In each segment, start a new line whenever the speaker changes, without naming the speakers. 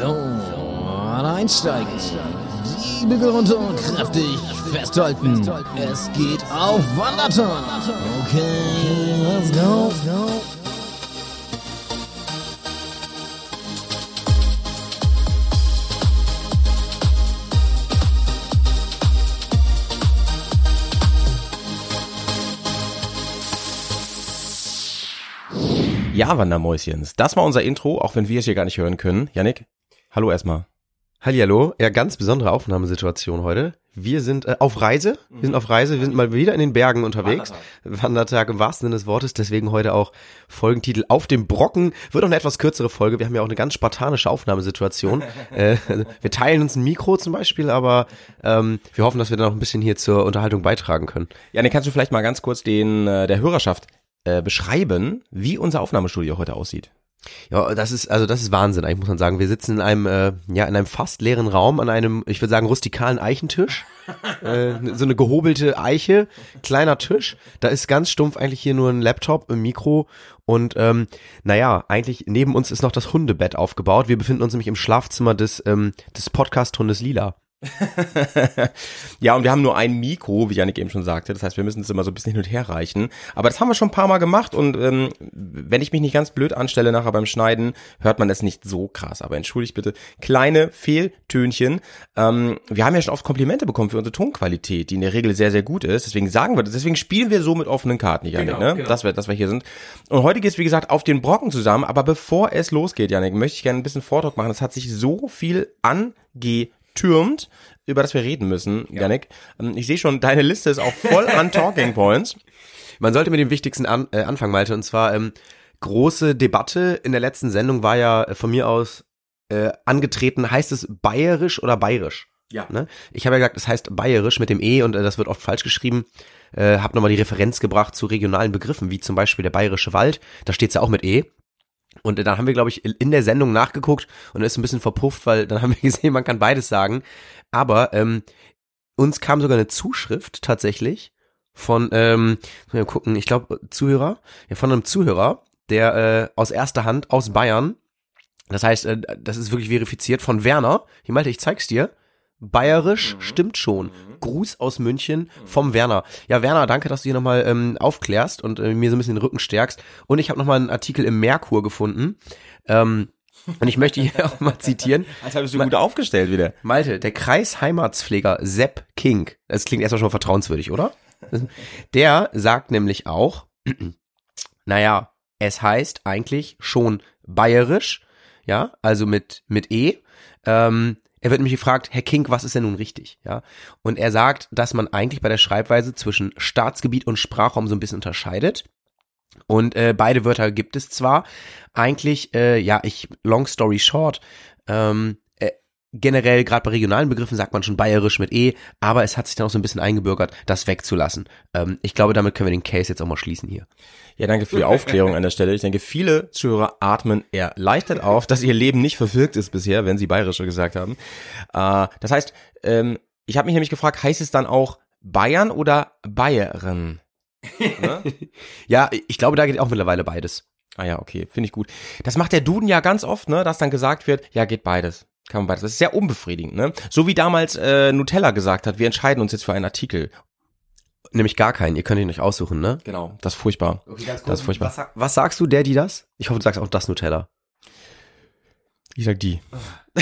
So, einsteigen. Die Bügel runter und kräftig festhalten. Es geht auf Wanderton. Okay, let's go.
Ja, Wandermäuschens. Das war unser Intro, auch wenn wir es hier gar nicht hören können. Yannick, hallo erstmal.
Hallihallo, ja, ganz besondere Aufnahmesituation heute. Wir sind äh, auf Reise, wir sind auf Reise, wir sind mal wieder in den Bergen unterwegs. Wandertag. Wandertag im wahrsten Sinne des Wortes, deswegen heute auch Folgentitel Auf dem Brocken. Wird auch eine etwas kürzere Folge, wir haben ja auch eine ganz spartanische Aufnahmesituation. äh, wir teilen uns ein Mikro zum Beispiel, aber ähm, wir hoffen, dass wir dann noch ein bisschen hier zur Unterhaltung beitragen können.
Yannick, kannst du vielleicht mal ganz kurz den äh, der Hörerschaft äh, beschreiben, wie unser Aufnahmestudio heute aussieht?
Ja, das ist also das ist Wahnsinn, eigentlich muss man sagen. Wir sitzen in einem äh, ja in einem fast leeren Raum an einem, ich würde sagen rustikalen Eichentisch, äh, so eine gehobelte Eiche, kleiner Tisch. Da ist ganz stumpf eigentlich hier nur ein Laptop, ein Mikro und ähm, naja, eigentlich neben uns ist noch das Hundebett aufgebaut. Wir befinden uns nämlich im Schlafzimmer des ähm, des Podcast-Hundes Lila.
ja, und wir haben nur ein Mikro, wie Janik eben schon sagte. Das heißt, wir müssen es immer so ein bisschen hin und her reichen. Aber das haben wir schon ein paar Mal gemacht und ähm, wenn ich mich nicht ganz blöd anstelle nachher beim Schneiden, hört man das nicht so krass. Aber entschuldigt bitte, kleine Fehltönchen. Ähm, wir haben ja schon oft Komplimente bekommen für unsere Tonqualität, die in der Regel sehr, sehr gut ist. Deswegen sagen wir das. Deswegen spielen wir so mit offenen Karten, Janik, genau, ne? Genau. Dass, wir, dass wir hier sind. Und heute geht es, wie gesagt, auf den Brocken zusammen. Aber bevor es losgeht, Janik, möchte ich gerne ein bisschen Vortrag machen. Es hat sich so viel ange türmt, über das wir reden müssen, ja. Janik. Ähm, ich sehe schon, deine Liste ist auch voll an Talking Points.
Man sollte mit dem Wichtigsten an, äh, anfangen, Malte, und zwar ähm, große Debatte in der letzten Sendung war ja äh, von mir aus äh, angetreten, heißt es bayerisch oder bayerisch?
Ja.
Ne? Ich habe ja gesagt, es heißt bayerisch mit dem E und äh, das wird oft falsch geschrieben. Äh, hab nochmal die Referenz gebracht zu regionalen Begriffen, wie zum Beispiel der bayerische Wald. Da steht's ja auch mit E. Und dann haben wir, glaube ich, in der Sendung nachgeguckt und ist ein bisschen verpufft, weil dann haben wir gesehen, man kann beides sagen. Aber ähm, uns kam sogar eine Zuschrift tatsächlich von, ähm, mal gucken, ich glaube, Zuhörer, ja, von einem Zuhörer, der äh, aus erster Hand aus Bayern, das heißt, äh, das ist wirklich verifiziert von Werner. Hier Malte, ich zeig's dir. Bayerisch mhm. stimmt schon. Mhm. Gruß aus München vom mhm. Werner. Ja, Werner, danke, dass du hier nochmal ähm, aufklärst und äh, mir so ein bisschen den Rücken stärkst. Und ich habe nochmal einen Artikel im Merkur gefunden. Ähm, und ich möchte hier auch mal zitieren.
Als bist du gut aufgestellt wieder.
Malte, der Kreisheimatspfleger Sepp King, das klingt erstmal schon vertrauenswürdig, oder? Der sagt nämlich auch, naja, es heißt eigentlich schon bayerisch, ja, also mit, mit E. Ähm, er wird nämlich gefragt, Herr King, was ist denn nun richtig? Ja, und er sagt, dass man eigentlich bei der Schreibweise zwischen Staatsgebiet und Sprachraum so ein bisschen unterscheidet. Und äh, beide Wörter gibt es zwar. Eigentlich, äh, ja, ich, long story short, ähm, äh, generell, gerade bei regionalen Begriffen sagt man schon bayerisch mit E, aber es hat sich dann auch so ein bisschen eingebürgert, das wegzulassen. Ähm, ich glaube, damit können wir den Case jetzt auch mal schließen hier.
Ja, danke für die Aufklärung an der Stelle. Ich denke, viele Zuhörer atmen erleichtert auf, dass ihr Leben nicht verwirkt ist bisher, wenn sie bayerische gesagt haben. Äh, das heißt, ähm, ich habe mich nämlich gefragt, heißt es dann auch Bayern oder Bayern?
Ne? ja, ich glaube, da geht auch mittlerweile beides.
Ah ja, okay, finde ich gut. Das macht der Duden ja ganz oft, ne, dass dann gesagt wird, ja, geht beides. Kann man beides. Das ist sehr unbefriedigend, ne? So wie damals äh, Nutella gesagt hat, wir entscheiden uns jetzt für einen Artikel.
Nämlich gar keinen, ihr könnt ihn nicht aussuchen, ne?
Genau, das ist furchtbar.
Okay, ganz kurz, das ist furchtbar. Was, was, sagst du, der, die das? Ich hoffe, du sagst auch das Nutella.
Ich sag die.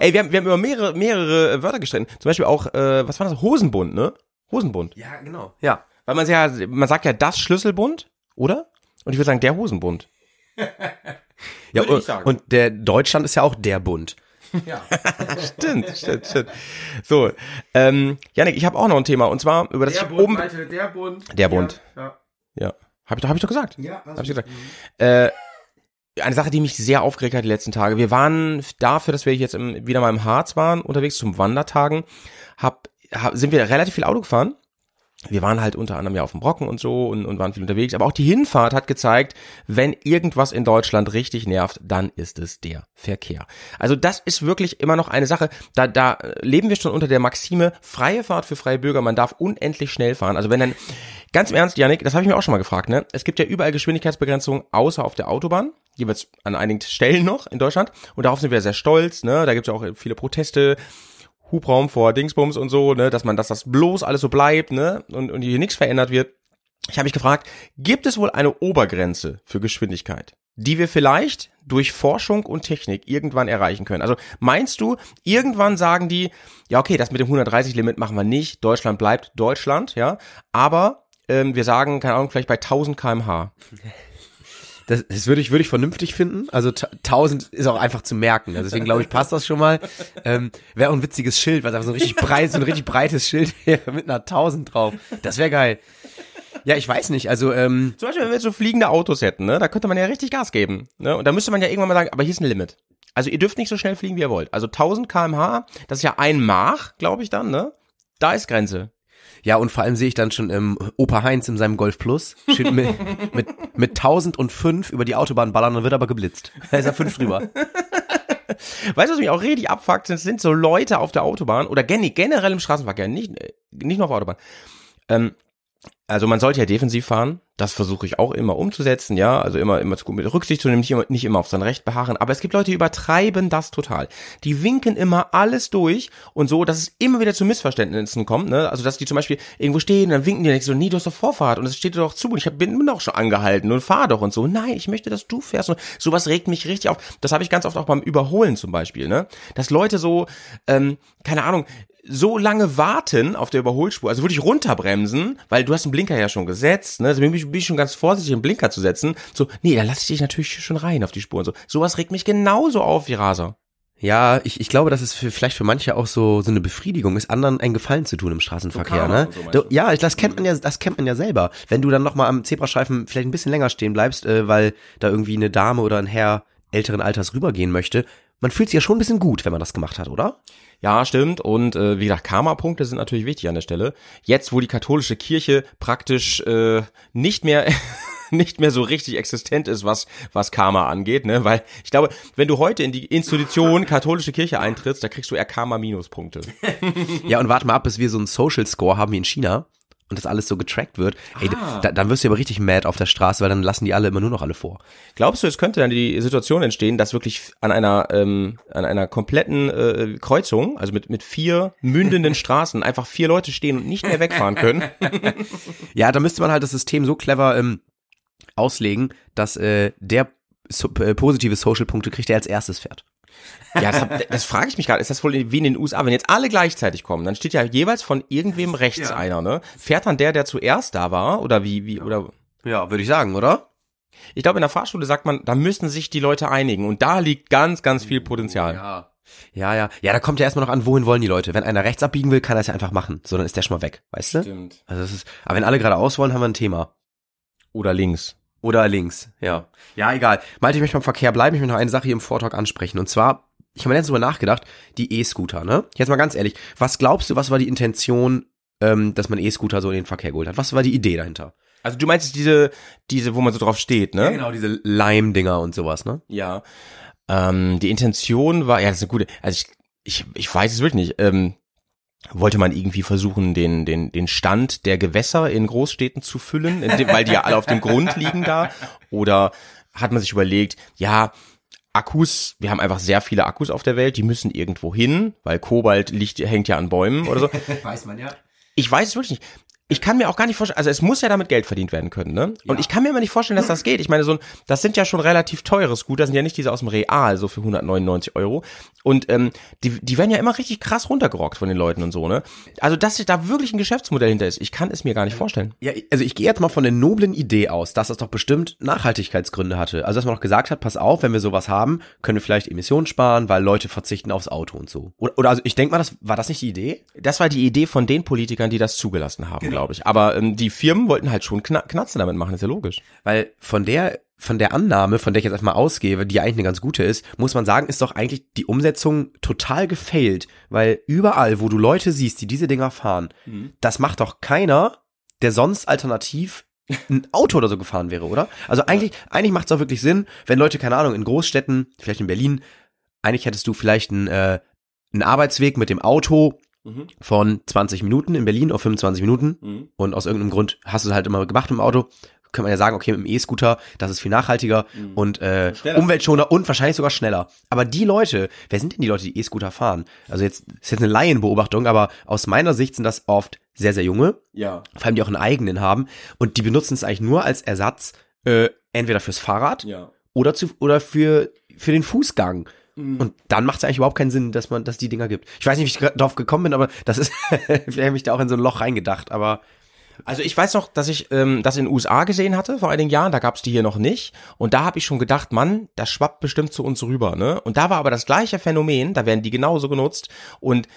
Ey, wir haben, wir haben über mehrere, mehrere Wörter gestritten. Zum Beispiel auch, äh, was war das? Hosenbund, ne? Hosenbund.
Ja, genau.
Ja. Weil man ja, man sagt ja das Schlüsselbund, oder? Und ich würde sagen, der Hosenbund.
Ja, und, und der Deutschland ist ja auch der Bund.
Ja. stimmt, stimmt, stimmt. So, ähm, Janik, ich habe auch noch ein Thema und zwar über das
der
ich
Bund, oben Malte, der Bund.
Der Bund.
Ja.
Ja. Habe ich doch hab ich doch gesagt.
Ja,
hab ich gesagt. Äh, eine Sache, die mich sehr aufgeregt hat die letzten Tage. Wir waren dafür, dass wir jetzt im, wieder mal im Harz waren, unterwegs zum Wandertagen, hab, hab, sind wir relativ viel Auto gefahren wir waren halt unter anderem ja auf dem Brocken und so und, und waren viel unterwegs, aber auch die Hinfahrt hat gezeigt, wenn irgendwas in Deutschland richtig nervt, dann ist es der Verkehr. Also das ist wirklich immer noch eine Sache, da, da leben wir schon unter der Maxime, freie Fahrt für freie Bürger, man darf unendlich schnell fahren. Also wenn dann, ganz im Ernst, Janik, das habe ich mir auch schon mal gefragt, ne? Es gibt ja überall Geschwindigkeitsbegrenzungen, außer auf der Autobahn, jeweils an einigen Stellen noch in Deutschland und darauf sind wir sehr stolz, ne? Da gibt es ja auch viele Proteste, Hubraum vor Dingsbums und so, ne, dass man, dass das bloß alles so bleibt, ne, und, und hier nichts verändert wird. Ich habe mich gefragt, gibt es wohl eine Obergrenze für Geschwindigkeit, die wir vielleicht durch Forschung und Technik irgendwann erreichen können? Also meinst du, irgendwann sagen die, ja okay, das mit dem 130-Limit machen wir nicht, Deutschland bleibt Deutschland, ja, aber ähm, wir sagen, keine Ahnung, vielleicht bei 1000 kmh.
Das, das würde ich, würde ich vernünftig finden. Also 1000 ist auch einfach zu merken. Also deswegen glaube ich, passt das schon mal. Ähm, wäre auch ein witziges Schild, es einfach so ein richtig breites, so ein richtig breites Schild wäre mit einer 1000 drauf. Das wäre geil. Ja, ich weiß nicht. Also ähm,
Zum Beispiel, wenn wir so fliegende Autos hätten, ne, da könnte man ja richtig Gas geben. Ne? Und da müsste man ja irgendwann mal sagen, aber hier ist ein Limit. Also ihr dürft nicht so schnell fliegen, wie ihr wollt. Also 1000 kmh, das ist ja ein Mach, glaube ich dann, ne? Da ist Grenze.
Ja, und vor allem sehe ich dann schon ähm, Opa Heinz in seinem Golf Plus schön mit, mit, mit 1005 über die Autobahn ballern und wird aber geblitzt. Da ist er fünf drüber.
Weißt du, was mich auch richtig abfuckt? Das sind so Leute auf der Autobahn oder gen generell im Straßenverkehr, nicht, nicht nur auf der Autobahn. Ähm, also man sollte ja defensiv fahren, das versuche ich auch immer umzusetzen, ja, also immer immer zu mit Rücksicht zu nehmen, nicht immer, nicht immer auf sein Recht beharren, aber es gibt Leute, die übertreiben das total. Die winken immer alles durch und so, dass es immer wieder zu Missverständnissen kommt, ne? Also dass die zum Beispiel irgendwo stehen, dann winken die und so, nee, du hast doch Vorfahrt und es steht dir doch zu und ich hab, bin, doch schon angehalten und fahr doch und so. Nein, ich möchte, dass du fährst und sowas regt mich richtig auf. Das habe ich ganz oft auch beim Überholen zum Beispiel, ne? Dass Leute so, ähm, keine Ahnung, so lange warten auf der Überholspur, also wirklich runterbremsen, weil du hast den Blinker ja schon gesetzt, ne? Deswegen bin ich, ich schon ganz vorsichtig, den Blinker zu setzen. So, nee, da lasse ich dich natürlich schon rein auf die Spur und so. Sowas regt mich genauso auf wie Raser.
Ja, ich, ich glaube, dass es für, vielleicht für manche auch so, so eine Befriedigung ist, anderen einen Gefallen zu tun im Straßenverkehr,
So
ne?
So,
Du,
du?
ja, das kennt man ja, das kennt man ja selber. Wenn du dann nochmal am Zebrastreifen vielleicht ein bisschen länger stehen bleibst, äh, weil da irgendwie eine Dame oder ein Herr älteren Alters rübergehen möchte, man fühlt sich ja schon ein bisschen gut, wenn man das gemacht hat, oder?
Ja, stimmt. Und äh, wie gesagt, Karma-Punkte sind natürlich wichtig an der Stelle. Jetzt, wo die katholische Kirche praktisch äh, nicht mehr nicht mehr so richtig existent ist, was was Karma angeht, ne? Weil ich glaube, wenn du heute in die Institution katholische Kirche eintrittst, da kriegst du eher Karma-Minuspunkte.
Ja, und warte mal ab, bis wir so einen Social Score haben wie in China und das alles so getrackt wird. Ey,
Ah.
da, dann wirst du aber richtig mad auf der Straße, weil dann lassen die alle immer nur noch alle vor.
Glaubst du, es könnte dann die Situation entstehen, dass wirklich an einer ähm, an einer kompletten äh, Kreuzung, also mit mit vier mündenden Straßen, einfach vier Leute stehen und nicht mehr wegfahren können?
Ja, da müsste man halt das System so clever ähm, auslegen, dass äh, der so, äh, positive Social-Punkte kriegt, der als erstes fährt.
Ja, das, hab- das frage ich mich gerade. Ist das wohl wie in den USA? Wenn jetzt alle gleichzeitig kommen, dann steht ja jeweils von irgendwem rechts einer, ne? Fährt dann der, der zuerst da war? Oder wie, wie, oder?
Ja, würde ich sagen, oder?
Ich glaube, in der Fahrschule sagt man, da müssen sich die Leute einigen. Und da liegt ganz, ganz viel Potenzial.
Ja. Ja, ja. Ja, da kommt ja erstmal noch an, wohin wollen die Leute. Wenn einer rechts abbiegen will, kann er es ja einfach machen. So, dann ist der schon mal weg, weißt du?
Stimmt.
Also das ist, aber wenn alle geradeaus wollen, haben wir ein Thema.
Oder links.
Oder links, ja. Ja, egal. Malte, ich möchte beim Verkehr bleiben. Ich möchte noch eine Sache hier im Vortrag ansprechen. Und zwar, ich habe mir letztens drüber nachgedacht, die E-Scooter, ne? Jetzt mal ganz ehrlich, was glaubst du, was war die Intention, ähm, dass man E-Scooter so in den Verkehr geholt hat? Was war die Idee dahinter?
Also du meinst jetzt diese, diese, wo man so drauf steht, ne?
genau, diese Leim-Dinger und sowas, ne?
Ja. Ähm, die Intention war, ja, das ist eine gute, also ich, ich, ich weiß es wirklich nicht. Ähm, wollte man irgendwie versuchen, den, den, den Stand der Gewässer in Großstädten zu füllen, dem, weil die ja alle auf dem Grund liegen da? Oder hat man sich überlegt, ja, Akkus, wir haben einfach sehr viele Akkus auf der Welt, die müssen irgendwo hin, weil Kobalt liegt, hängt ja an Bäumen oder so.
Weiß man ja.
Ich weiß es wirklich nicht. Ich kann mir auch gar nicht vorstellen, also es muss ja damit Geld verdient werden können, ne? Und ich kann mir immer nicht vorstellen, dass das geht. Ich meine, so ein, das sind ja schon relativ teure Scooter, sind ja nicht diese aus dem Real, so für 199 Euro. Und ähm, die, die werden ja immer richtig krass runtergerockt von den Leuten und so, ne? Also, dass da wirklich ein Geschäftsmodell hinter ist, ich kann es mir gar nicht vorstellen.
Ja, also ich gehe jetzt mal von der noblen Idee aus, dass das doch bestimmt Nachhaltigkeitsgründe hatte. Also dass man doch gesagt hat, pass auf, wenn wir sowas haben, können wir vielleicht Emissionen sparen, weil Leute verzichten aufs Auto und so. Oder, oder also ich denke mal, das war das nicht die Idee?
Das war die Idee von den Politikern, die das zugelassen haben, glaube ich. Aber ähm, die Firmen wollten halt schon Kna Knatze damit machen, ist ja logisch.
Weil von der von der Annahme, von der ich jetzt erstmal ausgehe, die eigentlich eine ganz gute ist, muss man sagen, ist doch eigentlich die Umsetzung total gefailt, weil überall, wo du Leute siehst, die diese Dinger fahren, das macht doch keiner der sonst alternativ ein Auto oder so gefahren wäre, oder? Also eigentlich, eigentlich macht es auch wirklich Sinn, wenn Leute, keine Ahnung, in Großstädten, vielleicht in Berlin, eigentlich hättest du vielleicht einen, äh, einen Arbeitsweg mit dem Auto
Mhm.
von 20 Minuten in Berlin auf 25 Minuten
Mhm.
und aus irgendeinem Grund hast du es halt immer gemacht dem Auto. Kann man ja sagen, okay, mit dem E-Scooter, das ist viel nachhaltiger und äh,
Schneller.
Umweltschoner und wahrscheinlich sogar schneller. Aber die Leute, wer sind denn die Leute, die E-Scooter fahren? Also jetzt ist jetzt eine Laienbeobachtung, aber aus meiner Sicht sind das oft sehr, sehr junge,
Ja.
vor allem die auch einen eigenen haben und die benutzen es eigentlich nur als Ersatz, äh, entweder fürs Fahrrad
Ja.
oder zu oder für für den Fußgang.
Mhm.
Und dann macht es eigentlich überhaupt keinen Sinn, dass man, dass die Dinger gibt. Ich weiß nicht, wie ich drauf gekommen bin, aber das ist, vielleicht habe ich da auch in so ein Loch reingedacht, aber
Also ich weiß noch, dass ich ähm, das in den USA gesehen hatte vor einigen Jahren, da gab's die hier noch nicht. Und da habe ich schon gedacht, Mann, das schwappt bestimmt zu uns rüber. Ne? Und da war aber das gleiche Phänomen, da werden die genauso genutzt. Und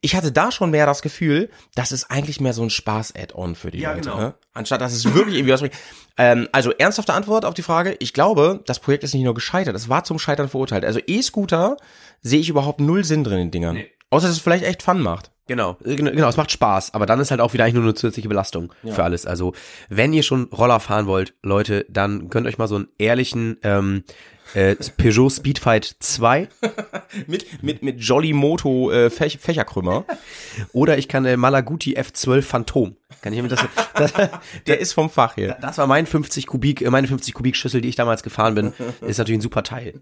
ich hatte da schon mehr das Gefühl, das ist eigentlich mehr so ein Spaß-Add-on für die
Ja,
Leute.
genau.
Ne? Anstatt dass es wirklich irgendwie was bringt. Ähm, also ernsthafte Antwort auf die Frage, ich glaube, das Projekt ist nicht nur gescheitert, es war zum Scheitern verurteilt. Also E-Scooter sehe ich überhaupt null Sinn drin in den Dingern. Außer dass es vielleicht echt Fun macht.
Genau, äh, genau, es macht Spaß, aber dann ist halt auch wieder eigentlich nur eine zusätzliche Belastung für alles. Also, wenn ihr schon Roller fahren wollt, Leute, dann gönnt euch mal so einen ehrlichen ähm, äh, Peugeot Speedfight 2
Mit, mit, mit Jolly Moto äh, Fäch Fächerkrümmer.
oder ich kann äh, Malaguti F12 Phantom. Kann ich mir das, das
Der ist vom Fach hier.
das war mein 50 Kubik, äh, meine 50 Kubik Schüssel, die ich damals gefahren bin, ist natürlich ein super Teil.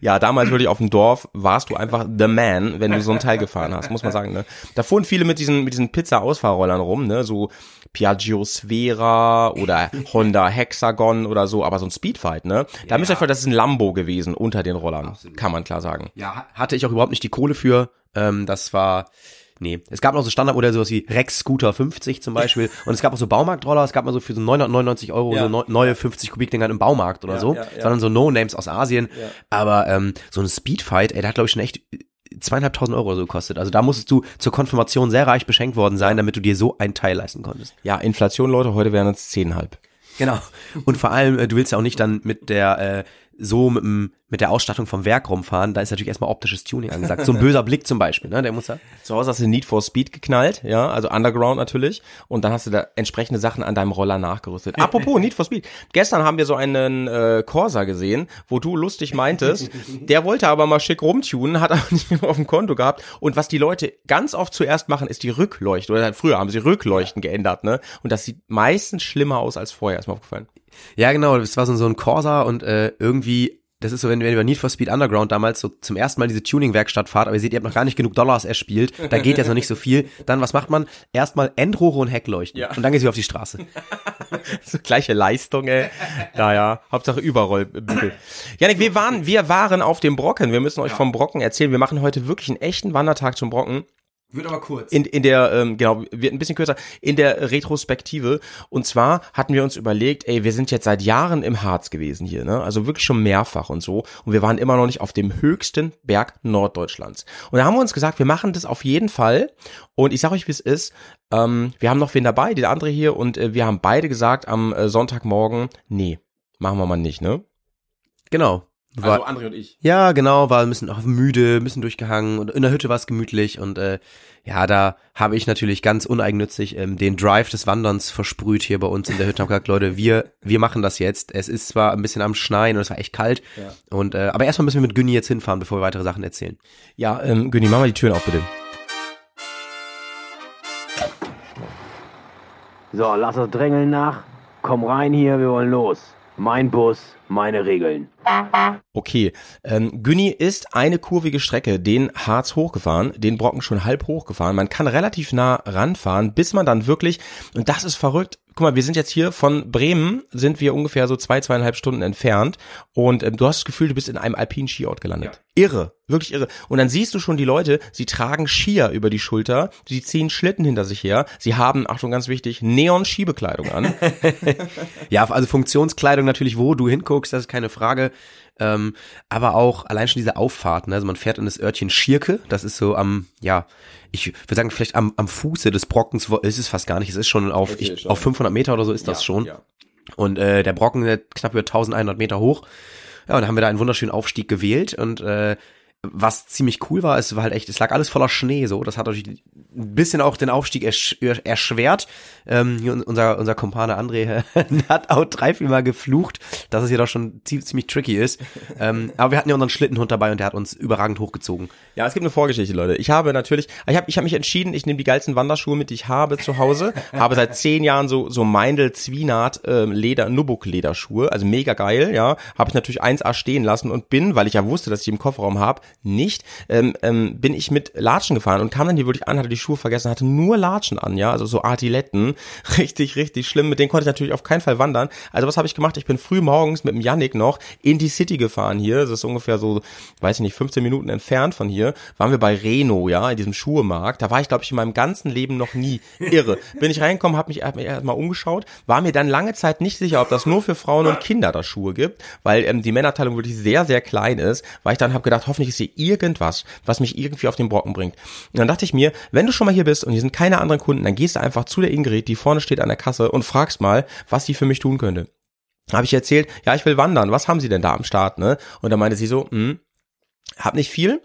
Ja, damals wirklich auf dem Dorf warst du einfach the man, wenn du so ein Teil gefahren hast, muss man sagen, ne? Da fuhren viele mit diesen, mit diesen Pizza-Ausfahrrollern rum, ne? So Piaggio Sfera oder Honda Hexagon oder so, aber so ein Speedfight, ne? Da müsst ihr euch vorstellen, das ist ein Lambo gewesen unter den Rollern. Kann man klar sagen.
Ja, ha- hatte ich auch überhaupt nicht die Kohle für. Ähm, das war, nee. Es gab noch so Standardmodelle, sowas wie Rex Scooter 50 zum Beispiel. Und es gab auch so Baumarktroller. Es gab mal so für so 999 Euro
Ja.
so neu, neue 50 Kubik-Dinger im Baumarkt oder so.
ja, ja.
Sondern so No-Names aus Asien. Aber ähm, so ein Speedfight, ey, der hat glaube ich schon echt zweieinhalbtausend Euro oder so gekostet. Also da musstest du zur Konfirmation sehr reich beschenkt worden sein, damit du dir so ein Teil leisten konntest.
Ja, Inflation, Leute, heute wären es zehnhalb.
Genau. Und vor allem, äh, du willst ja auch nicht dann mit der äh, so mit, dem, mit der Ausstattung vom Werk rumfahren, da ist natürlich erstmal optisches Tuning angesagt. So ein böser Blick zum Beispiel, ne? Der muss da.
Zu Hause hast du Need for Speed geknallt, ja, also Underground natürlich. Und dann hast du da entsprechende Sachen an deinem Roller nachgerüstet. Apropos Need for Speed. Gestern haben wir so einen äh, Corsa gesehen, wo du lustig meintest, der wollte aber mal schick rumtunen, hat aber nicht mehr auf dem Konto gehabt. Und was die Leute ganz oft zuerst machen, ist die Rückleuchte. Oder früher haben sie Rückleuchten geändert, ne? Und das sieht meistens schlimmer aus als vorher, ist mir aufgefallen.
Ja, genau, das war so, so ein Corsa und äh, irgendwie, das ist so, wenn, wenn ihr über Need for Speed Underground damals so zum ersten Mal diese Tuning-Werkstatt fahrt, aber ihr seht, ihr habt noch gar nicht genug Dollars erspielt, da geht jetzt noch nicht so viel. Dann, was macht man? Erstmal Endrohre und Heckleuchten.
Ja.
Und dann geht's wieder auf die Straße.
So gleiche Leistung, ey. Naja, Hauptsache Überrollbügel. Janik, wir waren, wir waren auf dem Brocken. Wir müssen euch vom Brocken erzählen. Wir machen heute wirklich einen echten Wandertag zum Brocken.
Wird aber kurz.
In, in der, ähm, genau, wird ein bisschen kürzer, in der Retrospektive. Und zwar hatten wir uns überlegt, ey, wir sind jetzt seit Jahren im Harz gewesen hier, ne? Also wirklich schon mehrfach und so. Und wir waren immer noch nicht auf dem höchsten Berg Norddeutschlands. Und da haben wir uns gesagt, wir machen das auf jeden Fall. Und ich sag euch, wie es ist. Ähm, wir haben noch wen dabei, der andere hier, und äh, wir haben beide gesagt am äh, Sonntagmorgen, nee, machen wir mal nicht, ne?
Genau. War,
André und ich.
ja, genau, war ein bisschen auch müde, ein bisschen durchgehangen und in der Hütte war es gemütlich und äh, ja, da habe ich natürlich ganz uneigennützig ähm, den Drive des Wanderns versprüht hier bei uns in der Hütte. Hab gesagt, Leute, wir wir machen das jetzt. Es ist zwar ein bisschen am Schneien und es war echt kalt
Ja.
und äh, aber erstmal müssen wir mit Günni jetzt hinfahren, bevor wir weitere Sachen erzählen.
Ja, ähm, Günni, mach mal die Türen auf, bitte.
So, lass das Drängeln nach. Komm rein hier, wir wollen los. Mein Bus, meine Regeln.
Okay, ähm, Günni ist eine kurvige Strecke den Harz hochgefahren, den Brocken schon halb hochgefahren. Man kann relativ nah ranfahren, bis man dann wirklich, und das ist verrückt, guck mal, wir sind jetzt hier von Bremen, sind wir ungefähr so zwei, zweieinhalb Stunden entfernt und ähm, du hast das Gefühl, du bist in einem alpinen Skiort gelandet. Irre, wirklich irre. Und dann siehst du schon die Leute, sie tragen Skier über die Schulter, sie ziehen Schlitten hinter sich her, sie haben, Achtung, ganz wichtig, Neon-Skibekleidung an.
Ja, also Funktionskleidung natürlich, wo du hinguckst, das ist keine Frage. Ähm, aber auch allein schon diese Auffahrten, also man fährt in das Örtchen Schirke, das ist so am, ja, ich würde sagen, vielleicht am, am Fuße des Brockens, wo- ist es fast gar nicht, es ist schon auf,
Okay,
ich,
schon.
auf 500 Meter oder so ist das schon. Und äh, der Brocken der knapp über 1100 Meter hoch. Ja, und da haben wir da einen wunderschönen Aufstieg gewählt und äh, was ziemlich cool war, es war halt echt, es lag alles voller Schnee so. Das hat natürlich ein bisschen auch den Aufstieg ersch erschwert. Ähm, hier unser, unser Kumpane André hat auch drei, vier Mal geflucht, dass es hier doch schon ziemlich, tricky ist. Ähm, aber wir hatten ja unseren Schlittenhund dabei und der hat uns überragend hochgezogen.
Ja, es gibt eine Vorgeschichte, Leute. Ich habe natürlich, ich habe ich hab mich entschieden, ich nehme die geilsten Wanderschuhe mit, die ich habe zu Hause. habe seit zehn Jahren so so Meindl Zwienaht ähm, Leder Nubuck Lederschuhe, also mega geil, ja. Habe ich natürlich 1A stehen lassen und bin, weil ich ja wusste, dass ich im Kofferraum habe, nicht, ähm, ähm, bin ich mit Latschen gefahren und kam dann hier wirklich an, hatte die Schuhe vergessen, hatte nur Latschen an, ja, also so Artiletten. Richtig, richtig schlimm. Mit denen konnte ich natürlich auf keinen Fall wandern. Also was habe ich gemacht? Ich bin früh morgens mit dem Yannick noch in die City gefahren hier. Das ist ungefähr so, weiß ich nicht, 15 Minuten entfernt von hier. Waren wir bei Reno, ja, in diesem Schuhemarkt. Da war ich, glaube ich, in meinem ganzen Leben noch nie irre. Bin ich reingekommen, habe mich, hab mich erstmal umgeschaut, war mir dann lange Zeit nicht sicher, ob das nur für Frauen und Kinder da Schuhe gibt, weil ähm, die Männerteilung wirklich sehr, sehr klein ist, weil ich dann habe gedacht, hoffentlich ist hier irgendwas, was mich irgendwie auf den Brocken bringt. Und dann dachte ich mir, wenn du schon mal hier bist und hier sind keine anderen Kunden, dann gehst du einfach zu der Ingrid, die vorne steht an der Kasse und fragst mal, was sie für mich tun könnte. Habe ich erzählt, ja, ich will wandern, was haben sie denn da am Start, ne? Und dann meinte sie so, hm, hab nicht viel,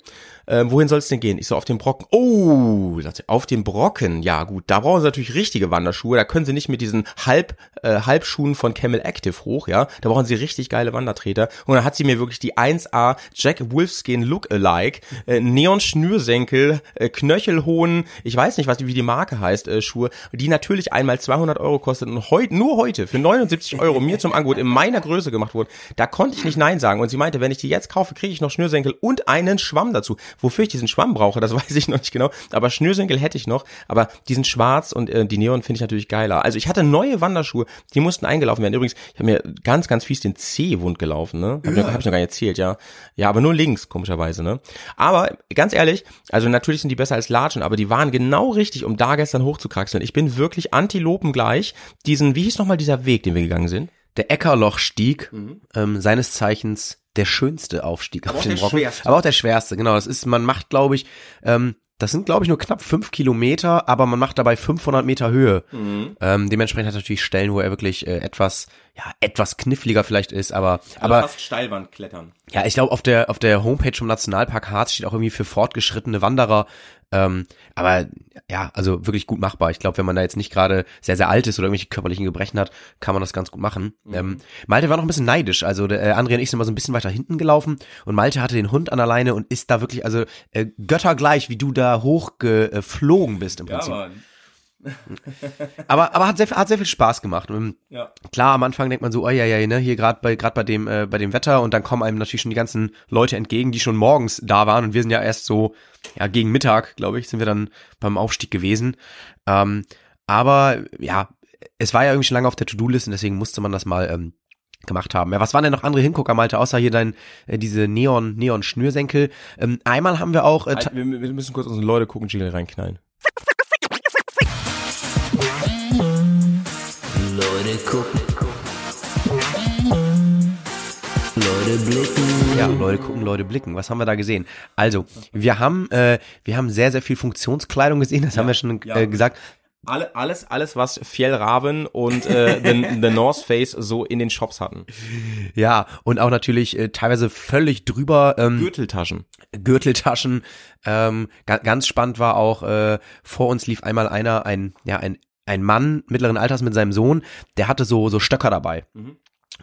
äh, wohin soll es denn gehen? Ich so, auf den Brocken. Oh, sagt sie, auf den Brocken. Ja, gut, da brauchen sie natürlich richtige Wanderschuhe. Da können sie nicht mit diesen Halb, äh, Halbschuhen von Camel Active hoch, ja. Da brauchen sie richtig geile Wandertreter. Und dann hat sie mir wirklich die 1A Jack Wolfskin Look-alike, äh, Neon-Schnürsenkel, äh, Knöchelhohen, ich weiß nicht, was wie die Marke heißt, äh, Schuhe, die natürlich einmal 200 Euro kosten und heute, nur heute, für 79 Euro mir zum Angebot in meiner Größe gemacht wurden. Da konnte ich nicht Nein sagen. Und sie meinte, wenn ich die jetzt kaufe, kriege ich noch Schnürsenkel und einen Schwamm dazu. Wofür ich diesen Schwamm brauche, das weiß ich noch nicht genau. Aber Schnürsenkel hätte ich noch. Aber diesen Schwarz und äh, die Neon finde ich natürlich geiler. Also ich hatte neue Wanderschuhe, die mussten eingelaufen werden. Übrigens, ich habe mir ganz, ganz fies den C wund gelaufen, ne? Hab, ja. hab ich noch gar nicht erzählt, ja. Ja, aber nur links, komischerweise, ne? Aber ganz ehrlich, also natürlich sind die besser als Latschen, aber die waren genau richtig, um da gestern hochzukraxeln. Ich bin wirklich Antilopen gleich. Diesen, wie hieß nochmal dieser Weg, den wir gegangen sind?
Der Eckerlochstieg, mhm. ähm, seines Zeichens der schönste Aufstieg
aber
auf
den
Brocken.
Schwerste.
Aber auch der schwerste, genau. Das ist, man macht, glaube ich, ähm, das sind, glaube ich, nur knapp fünf Kilometer, aber man macht dabei 500 Meter Höhe. Mhm. Ähm, dementsprechend hat er natürlich Stellen, wo er wirklich äh, etwas, ja, etwas kniffliger vielleicht ist, aber,
Also
aber
fast Steilwand klettern.
ja, ich glaube, auf der, auf der Homepage vom Nationalpark Harz steht auch irgendwie für fortgeschrittene Wanderer. Ähm, aber ja, also wirklich gut machbar. Ich glaube, wenn man da jetzt nicht gerade sehr, sehr alt ist oder irgendwelche körperlichen Gebrechen hat, kann man das ganz gut machen. Ähm, Malte war noch ein bisschen neidisch. Also der, äh, André und ich sind mal so ein bisschen weiter hinten gelaufen und Malte hatte den Hund an der Leine und ist da wirklich, also äh, göttergleich, wie du da hochgeflogen bist im Prinzip.
Mann.
aber aber hat sehr, viel- hat sehr viel Spaß gemacht.
Ja.
Klar, am Anfang denkt man so, oh ja, ja, ne, hier gerade bei gerade bei dem äh, bei dem Wetter und dann kommen einem natürlich schon die ganzen Leute entgegen, die schon morgens da waren und wir sind ja erst so ja gegen Mittag, glaube ich, sind wir dann beim Aufstieg gewesen. Ähm, aber ja, es war ja irgendwie schon lange auf der To-Do-Liste und deswegen musste man das mal ähm, gemacht haben. Ja, was waren denn noch andere Hingucker, Malte, außer hier dein äh, diese Neon Neon Schnürsenkel? Ähm, einmal haben wir auch äh,
Halt, wir, wir müssen kurz unsere Leute gucken, Jingle reinknallen.
Leute gucken. Leute blicken.
Ja, Leute gucken, Leute blicken. Was haben wir da gesehen? Also, wir haben, äh, wir haben sehr, sehr viel Funktionskleidung gesehen, das haben wir schon
ja.
äh, gesagt.
Alle, alles, alles, was Fjellraven und äh, the, the North Face so in den Shops hatten.
Ja, und auch natürlich äh, teilweise völlig drüber ähm,
Gürteltaschen.
Gürteltaschen. Ähm, ga ganz spannend war auch, äh, vor uns lief einmal einer, ein, ja, ein, ein Mann mittleren Alters mit seinem Sohn, der hatte so, so Stöcker dabei.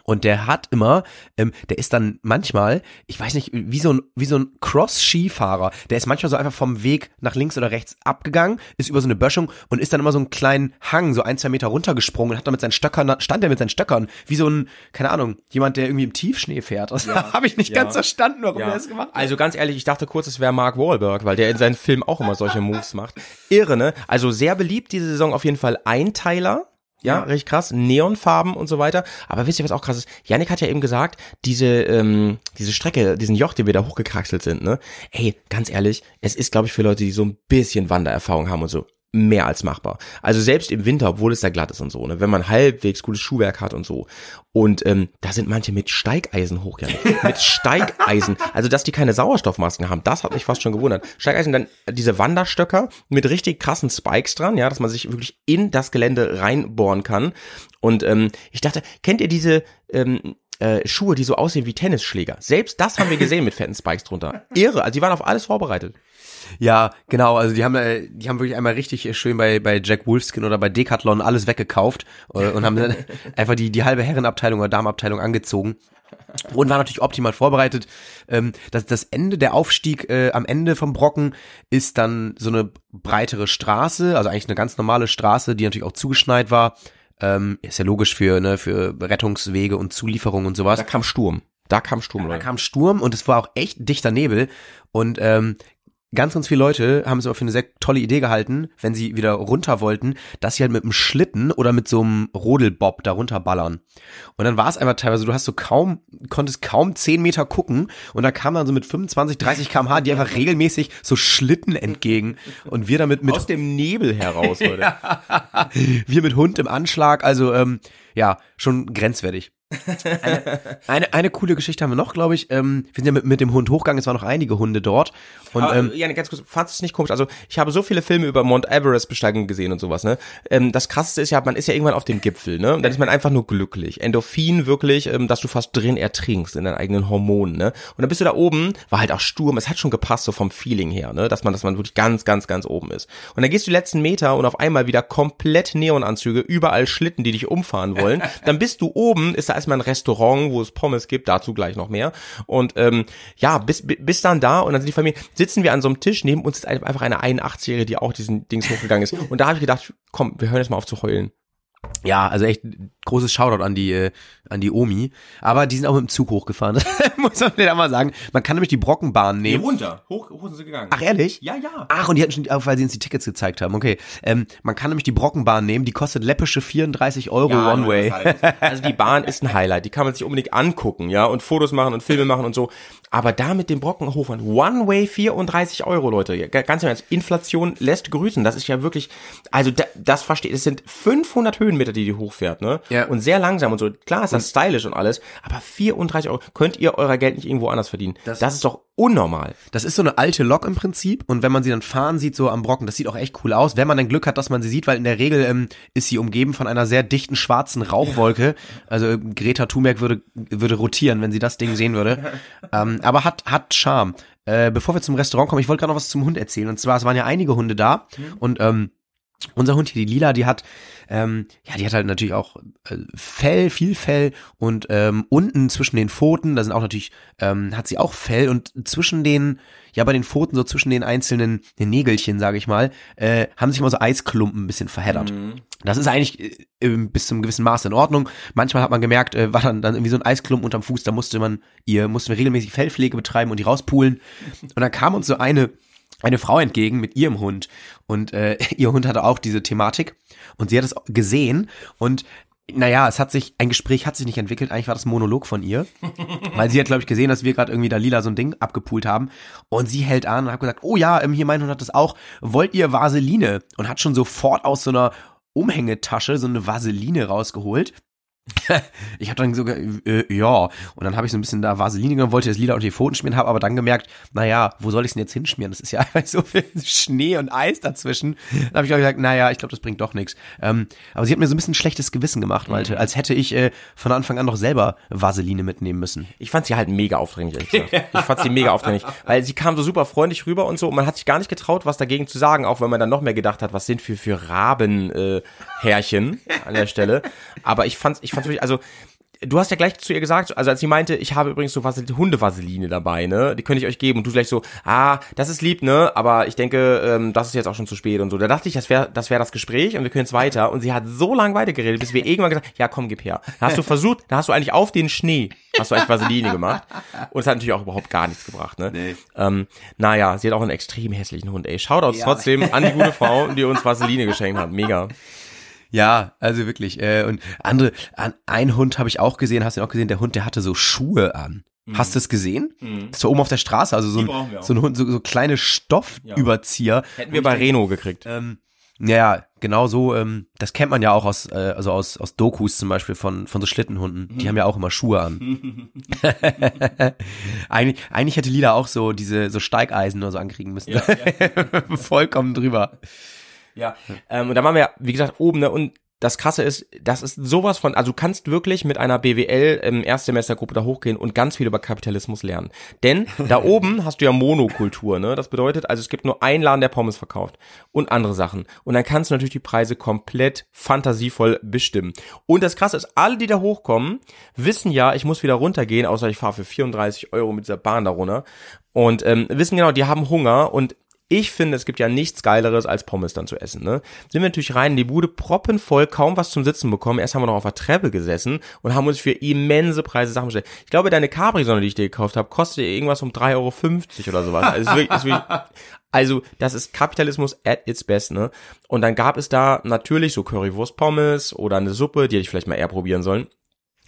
Und der hat immer, ähm, der ist dann manchmal, ich weiß nicht, wie so ein, wie so ein Cross-Skifahrer, der ist manchmal so einfach vom Weg nach links oder rechts abgegangen, ist über so eine Böschung und ist dann immer so einen kleinen Hang, so ein, zwei Meter runtergesprungen und hat dann mit seinen Stöckern, stand er mit seinen Stöckern, wie so ein, keine Ahnung, jemand, der irgendwie im Tiefschnee fährt. Das habe ich nicht
ja.
ganz verstanden, warum er
Ja.
das gemacht hat.
Also ganz ehrlich, ich dachte kurz, es wäre Mark Wahlberg, weil der in seinen Filmen auch immer solche Moves macht. Irre, ne? Also sehr beliebt diese Saison auf jeden Fall Einteiler. Ja, richtig krass. Neonfarben und so weiter. Aber wisst ihr, was auch krass ist? Yannick hat ja eben gesagt, diese, ähm, diese Strecke, diesen Joch, den wir da hochgekraxelt sind, ne? Ey, ganz ehrlich, es ist, glaube ich, für Leute, die so ein bisschen Wandererfahrung haben und so, mehr als machbar. Also selbst im Winter, obwohl es da glatt ist und so, ne, wenn man halbwegs gutes Schuhwerk hat und so. Und ähm, da sind manche mit Steigeisen hochgegangen. mit Steigeisen. Also, dass die keine Sauerstoffmasken haben, das hat mich fast schon gewundert. Steigeisen, dann diese Wanderstöcker mit richtig krassen Spikes dran, ja, dass man sich wirklich in das Gelände reinbohren kann. Und ähm, ich dachte, kennt ihr diese, ähm, äh, Schuhe, die so aussehen wie Tennisschläger. Selbst das haben wir gesehen mit fetten Spikes drunter. Irre, also die waren auf alles vorbereitet.
Ja, genau. Also die haben, äh, die haben wirklich einmal richtig schön bei bei Jack Wolfskin oder bei Decathlon alles weggekauft äh, und haben dann einfach die die halbe Herrenabteilung oder Damenabteilung angezogen und war natürlich optimal vorbereitet. Ähm, das, das Ende, der Aufstieg äh, am Ende vom Brocken ist dann so eine breitere Straße, also eigentlich eine ganz normale Straße, die natürlich auch zugeschneit war. Ähm, ist ja logisch für ne für Rettungswege und Zulieferung und sowas.
Da kam Sturm. Da kam Sturm,
Da
Leute.
kam Sturm und es war auch echt dichter Nebel und ähm, ganz, ganz viele Leute haben es aber für eine sehr tolle Idee gehalten, wenn sie wieder runter wollten, dass sie halt mit einem Schlitten oder mit so einem Rodelbob da runterballern. Und dann war es einfach teilweise, du hast so kaum, konntest kaum 10 Meter gucken und da kam dann so mit 25, 30 kmh die einfach regelmäßig so Schlitten entgegen und wir damit mit
Aus dem Nebel heraus, Leute.
wir mit Hund im Anschlag, also ähm, ja, schon grenzwertig. Eine, eine, eine coole Geschichte haben wir noch, glaube ich. Ähm, wir sind ja mit, mit dem Hund hochgegangen, es waren noch einige Hunde dort. Und
Aber,
ähm,
ja, ganz kurz, fandest du es nicht komisch? Also, ich habe so viele Filme über Mount Everest Besteigung gesehen und sowas, ne? Ähm, das krasseste ist ja, man ist ja irgendwann auf dem Gipfel, ne? Und dann ist man einfach nur glücklich. Endorphin wirklich, ähm, dass du fast drin ertrinkst in deinen eigenen Hormonen, ne? Und dann bist du da oben, war halt auch Sturm, es hat schon gepasst, so vom Feeling her, ne? Dass man, dass man wirklich ganz, ganz, ganz oben ist. Und dann gehst du die letzten Meter und auf einmal wieder komplett Neonanzüge, überall Schlitten, die dich umfahren wollen. Dann bist du oben, ist da erstmal ein Restaurant, wo es Pommes gibt, dazu gleich noch mehr. Und ähm, ja, bis, bis dann da und dann sind die Familie, sitzen wir an so einem Tisch, neben uns ist einfach eine 81-Jährige, die auch diesen Dings hochgegangen ist. Und da habe ich gedacht, komm, wir hören jetzt mal auf zu heulen.
Ja, also echt großes Shoutout an die, äh, an die Omi. Aber die sind auch mit dem Zug hochgefahren. Muss man wieder mal sagen. Man kann nämlich die Brockenbahn nehmen.
runter. Hoch, hoch sind sie gegangen.
Ach, ehrlich?
Ja, ja.
Ach, und die hatten schon, weil sie uns die Tickets gezeigt haben. Okay. Ähm, man kann nämlich die Brockenbahn nehmen, die kostet läppische 34 Euro
Ja,
One Way.
heißt, Also die Bahn ist ein Highlight, die kann man sich unbedingt angucken, ja, und Fotos machen und Filme machen und so. Aber da mit dem Brocken hochfahren, One Way 34 Euro, Leute. Ganz im Ernst, Inflation lässt grüßen. Das ist ja wirklich, also da, das versteht, es sind 500 Höhenmeter, die die hochfährt, ne?
Ja.
Und sehr langsam und so. Klar ist das stylisch und alles, aber 34 Euro, könnt ihr euer Geld nicht irgendwo anders verdienen. Das, ist doch unnormal.
Das ist so eine alte Lok im Prinzip und wenn man sie dann fahren sieht, so am Brocken, das sieht auch echt cool aus, wenn man dann Glück hat, dass man sie sieht, weil in der Regel ähm, ist sie umgeben von einer sehr dichten schwarzen Rauchwolke. Also äh, Greta Thunberg würde, würde rotieren, wenn sie das Ding sehen würde. ähm, aber hat, hat Charme. Äh, bevor wir zum Restaurant kommen, ich wollte gerade noch was zum Hund erzählen. Und zwar, es waren ja einige Hunde da und ähm, unser Hund hier, die Lila, die hat, ähm, ja, die hat halt natürlich auch äh, Fell, viel Fell und ähm, unten zwischen den Pfoten, da sind auch natürlich, ähm, hat sie auch Fell und zwischen den, ja, bei den Pfoten, so zwischen den einzelnen den Nägelchen, sage ich mal, äh, haben sich immer so Eisklumpen ein bisschen verheddert. Das ist eigentlich äh, bis zum gewissen Maß in Ordnung. Manchmal hat man gemerkt, äh, war dann, dann irgendwie so ein Eisklumpen unterm Fuß, da musste man ihr, mussten wir regelmäßig Fellpflege betreiben und die rauspulen. Und dann kam uns so eine eine Frau entgegen mit ihrem Hund. Und äh, ihr Hund hatte auch diese Thematik. Und sie hat es gesehen. Und naja, es hat sich, ein Gespräch hat sich nicht entwickelt, eigentlich war das ein Monolog von ihr, weil sie hat, glaube ich, gesehen, dass wir gerade irgendwie da lila so ein Ding abgepult haben. Und sie hält an und hat gesagt, oh ja, ähm, hier mein Hund hat das auch, wollt ihr Vaseline? Und hat schon sofort aus so einer Umhängetasche so eine Vaseline rausgeholt ich habe dann sogar, äh, ja, und dann habe ich so ein bisschen da Vaseline genommen, wollte das Lila unter die Pfoten schmieren, habe aber dann gemerkt, naja, wo soll ich denn jetzt hinschmieren? Das ist ja einfach so viel Schnee und Eis dazwischen. Dann habe ich auch gesagt, naja, ich glaube, das bringt doch nichts. Ähm, aber sie hat mir so ein bisschen schlechtes Gewissen gemacht, Malte, als hätte ich äh, von Anfang an noch selber Vaseline mitnehmen müssen.
Ich fand sie halt mega aufdringlich. Ich fand sie mega aufdringlich, weil sie kam so super freundlich rüber und so und man hat sich gar nicht getraut, was dagegen zu sagen, auch wenn man dann noch mehr gedacht hat, was sind für für Raben äh, Härchen an der Stelle. Aber ich fand's, ich wirklich, also Du hast ja gleich zu ihr gesagt, also als sie meinte, ich habe übrigens so Vaseline, Hundevaseline dabei, ne? Die könnte ich euch geben. Und du gleich so, ah, das ist lieb, ne? Aber ich denke, ähm, das ist jetzt auch schon zu spät und so. Da dachte ich, das wäre das, wär das Gespräch und wir können jetzt weiter. Und sie hat so lange weitergeredet, bis wir irgendwann gesagt ja komm, gib her. Da hast du versucht, da hast du eigentlich auf den Schnee, hast du eigentlich Vaseline gemacht. Und es hat natürlich auch überhaupt gar nichts gebracht, ne?
Nee.
Ähm, naja, sie hat auch einen extrem hässlichen Hund, ey. Shoutouts trotzdem an die gute Frau, die uns Vaseline geschenkt hat. Mega.
Ja, also wirklich. Äh, und andere, an, ein Hund habe ich auch gesehen, hast du auch gesehen, der Hund, der hatte so Schuhe an. Hast du es gesehen? Das war oben auf der Straße, also so
Mhm.
ein, so ein Hund, so, so kleine Stoffüberzieher.
Hätten wir bei Reno gekriegt.
Ähm, ja, genau so, ähm, das kennt man ja auch aus, äh, also aus, aus Dokus zum Beispiel von, von so Schlittenhunden.
Mhm.
Die haben ja auch immer Schuhe an. eigentlich, eigentlich hätte Lila auch so diese, so Steigeisen oder so ankriegen müssen. Vollkommen drüber.
Ja. Ähm, und da waren wir, wie gesagt, oben, ne? Und das Krasse ist, das ist sowas von, also du kannst wirklich mit einer BWL im Erstsemestergruppe da hochgehen und ganz viel über Kapitalismus lernen. Denn da oben hast du ja Monokultur, ne? Das bedeutet, also es gibt nur einen Laden, der Pommes verkauft und andere Sachen. Und dann kannst du natürlich die Preise komplett fantasievoll bestimmen. Und das Krasse ist, alle, die da hochkommen, wissen ja, ich muss wieder runtergehen, außer ich fahre für 34 Euro mit dieser Bahn da runter. Und ähm, wissen genau, die haben Hunger und ich finde, es gibt ja nichts Geileres, als Pommes dann zu essen. Ne? Sind wir natürlich rein in die Bude, proppenvoll, kaum was zum Sitzen bekommen. Erst haben wir noch auf der Treppe gesessen und haben uns für immense Preise Sachen bestellt. Ich glaube, deine Capri-Sonne, die ich dir gekauft habe, kostet irgendwas um 3,50 Euro oder sowas. Also, ist wirklich, ist wirklich, also das ist Kapitalismus at its best. Ne? Und dann gab es da natürlich so Currywurst-Pommes oder eine Suppe, die hätte ich vielleicht mal eher probieren sollen.